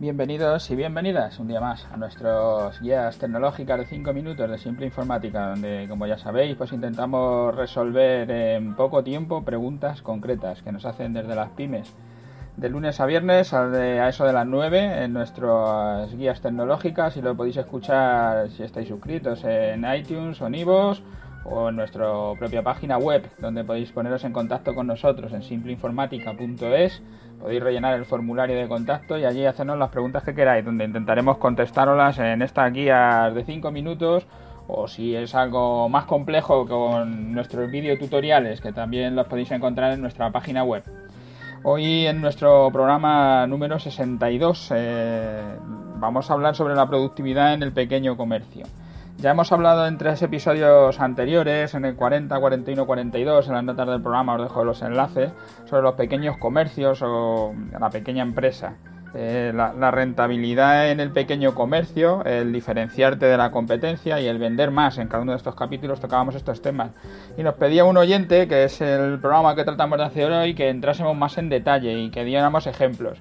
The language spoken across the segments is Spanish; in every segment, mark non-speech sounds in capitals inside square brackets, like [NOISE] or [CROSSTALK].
Bienvenidos y bienvenidas un día más a nuestros guías tecnológicas de 5 minutos de Simple Informática, donde, como ya sabéis, pues intentamos resolver en poco tiempo preguntas concretas que nos hacen desde las pymes. De lunes a viernes a, eso de las 9 en nuestras guías tecnológicas y lo podéis escuchar si estáis suscritos en iTunes o en iVoox o en nuestra propia página web, donde podéis poneros en contacto con nosotros en simpleinformática.es. Podéis rellenar el formulario de contacto y allí hacernos las preguntas que queráis, donde intentaremos contestaroslas en estas guías de 5 minutos o si es algo más complejo con nuestros video tutoriales que también los podéis encontrar en nuestra página web. Hoy en nuestro programa número 62 eh, vamos a hablar sobre la productividad en el pequeño comercio. Ya hemos hablado en tres episodios anteriores, en el 40, 41, 42, en las notas del programa os dejo los enlaces, sobre los pequeños comercios o la pequeña empresa. Eh, la, rentabilidad en el pequeño comercio, el diferenciarte de la competencia y el vender más. En cada uno de estos capítulos tocábamos estos temas. Y nos pedía un oyente, que es el programa que tratamos de hacer hoy, que entrásemos más en detalle y que diéramos ejemplos.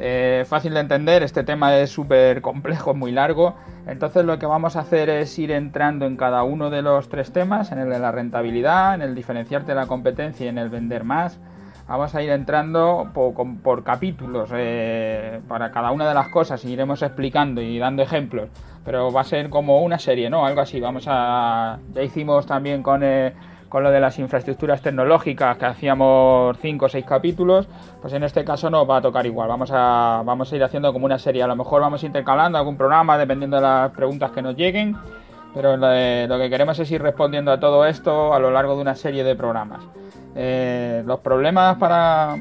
Eh, fácil de entender, este tema es súper complejo, muy largo, entonces lo que vamos a hacer es ir entrando en cada uno de los tres temas, en el de la rentabilidad, en el diferenciarte de la competencia y en el vender más. Vamos a ir entrando por, capítulos eh, para cada una de las cosas y iremos explicando y dando ejemplos, pero va a ser como una serie, ¿no? Algo así. Vamos a, ya hicimos también con eh, con lo de las infraestructuras tecnológicas que hacíamos 5 o 6 capítulos, pues en este caso nos va a tocar igual. Vamos a, vamos a ir haciendo como una serie. A lo mejor vamos intercalando algún programa dependiendo de las preguntas que nos lleguen, pero lo, que queremos es ir respondiendo a todo esto a lo largo de una serie de programas. Eh, los problemas para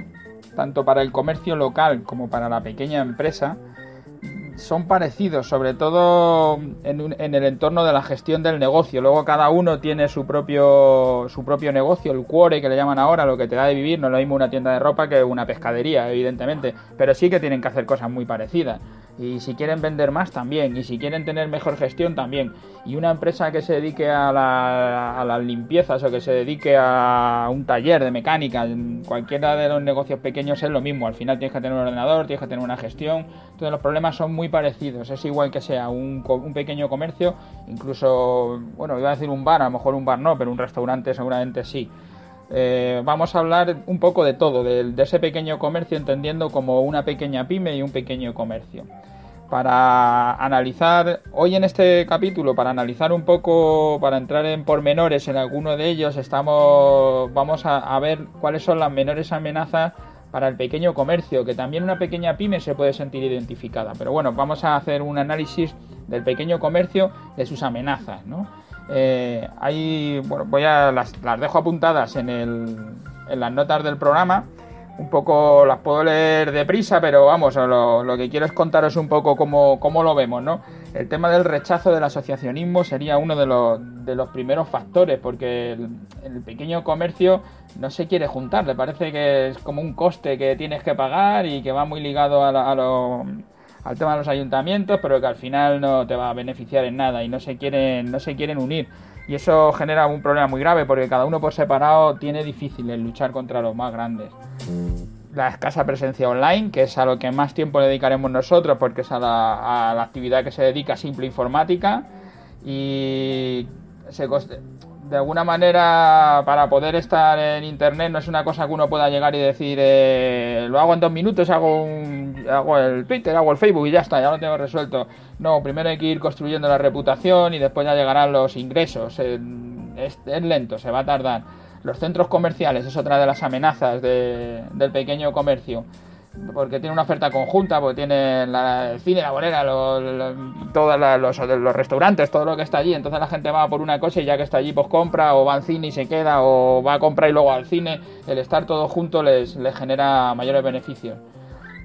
tanto para el comercio local como para la pequeña empresa son parecidos, sobre todo en, el entorno de la gestión del negocio. Luego cada uno tiene su propio, su propio negocio, el cuore que le llaman ahora, lo que te da de vivir. No es lo mismo una tienda de ropa que una pescadería, evidentemente, pero sí que tienen que hacer cosas muy parecidas. Y si quieren vender más, también. Y si quieren tener mejor gestión, también. Y una empresa que se dedique a, a las limpiezas o que se dedique a un taller de mecánica, cualquiera de los negocios pequeños es lo mismo. Al final tienes que tener un ordenador, tienes que tener una gestión. Entonces los problemas son muy parecidos. Es igual que sea un, un pequeño comercio, incluso, bueno, iba a decir un bar, a lo mejor un bar no, pero un restaurante seguramente sí. Eh, vamos a hablar un poco de todo, de, ese pequeño comercio, entendiendo como una pequeña pyme y un pequeño comercio. Para analizar, hoy en este capítulo, para analizar un poco, para entrar en pormenores en alguno de ellos, estamos, vamos a, ver cuáles son las menores amenazas para el pequeño comercio, que también una pequeña pyme se puede sentir identificada. Pero bueno, vamos a hacer un análisis del pequeño comercio, de sus amenazas, ¿no? Eh, hay, bueno, voy a las, dejo apuntadas en, el, en las notas del programa. Un poco las puedo leer deprisa, pero vamos, lo, que quiero es contaros un poco cómo, cómo, lo vemos, ¿no? El tema del rechazo del asociacionismo sería uno de los, de los primeros factores, porque el, pequeño comercio no se quiere juntar, le parece que es como un coste que tienes que pagar y que va muy ligado a, a lo al tema de los ayuntamientos, pero que al final no te va a beneficiar en nada y no se quieren, no se quieren unir. Y eso genera un problema muy grave porque cada uno por separado tiene difícil el luchar contra los más grandes. La escasa presencia online, que es a lo que más tiempo dedicaremos nosotros porque es a la, a la actividad que se dedica simple informática y se de alguna manera para poder estar en internet no es una cosa que uno pueda llegar y decir eh, lo hago en dos minutos hago un, hago el Twitter hago el Facebook y ya está ya lo tengo resuelto. No primero hay que ir construyendo la reputación y después ya llegarán los ingresos. Es, es lento se va a tardar. Los centros comerciales es otra de las amenazas de, del pequeño comercio porque tiene una oferta conjunta, porque tiene el cine, la bolera, todos los, restaurantes, todo lo que está allí. Entonces la gente va por una cosa y ya que está allí, pues compra, o va al cine y se queda, o va a comprar y luego al cine. El estar todo junto les, les genera mayores beneficios.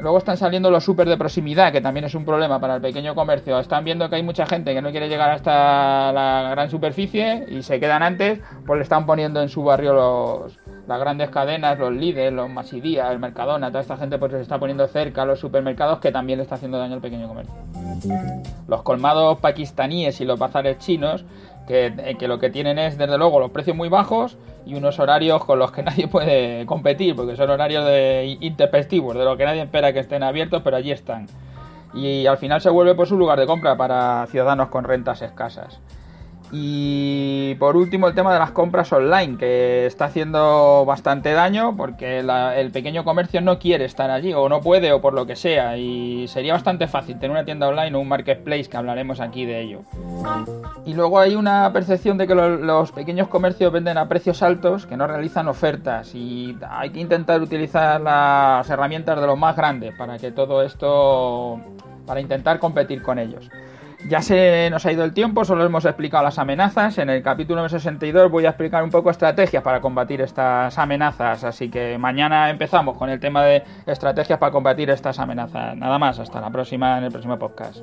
Luego están saliendo los super de proximidad, que también es un problema para el pequeño comercio. Están viendo que hay mucha gente que no quiere llegar hasta la gran superficie y se quedan antes, pues le están poniendo en su barrio los, las grandes cadenas, los líderes, los Masidía, el Mercadona, toda esta gente pues se está poniendo cerca a los supermercados que también le está haciendo daño al pequeño comercio. Los colmados pakistaníes y los bazares chinos, que, eh, que lo que tienen es desde luego los precios muy bajos y unos horarios con los que [LAUGHS] nadie puede competir, porque son horarios de intempestivos, de lo que nadie espera que estén abiertos, pero allí están. y al final se vuelve pues un lugar de compra para ciudadanos con rentas escasas. Y por último el tema de las compras online, que está haciendo bastante daño porque el pequeño comercio no quiere estar allí o no puede o por lo que sea. Y sería bastante fácil tener una tienda online o un marketplace que hablaremos aquí de ello. Y luego hay una percepción de que los pequeños comercios venden a precios altos, que no realizan ofertas y hay que intentar utilizar las herramientas de los más grandes para que todo esto, para intentar competir con ellos. Ya se nos ha ido el tiempo, solo hemos explicado las amenazas. En el capítulo 62 voy a explicar un poco estrategias para combatir estas amenazas. Así que mañana empezamos con el tema de estrategias para combatir estas amenazas. Nada más, hasta la próxima en el próximo podcast.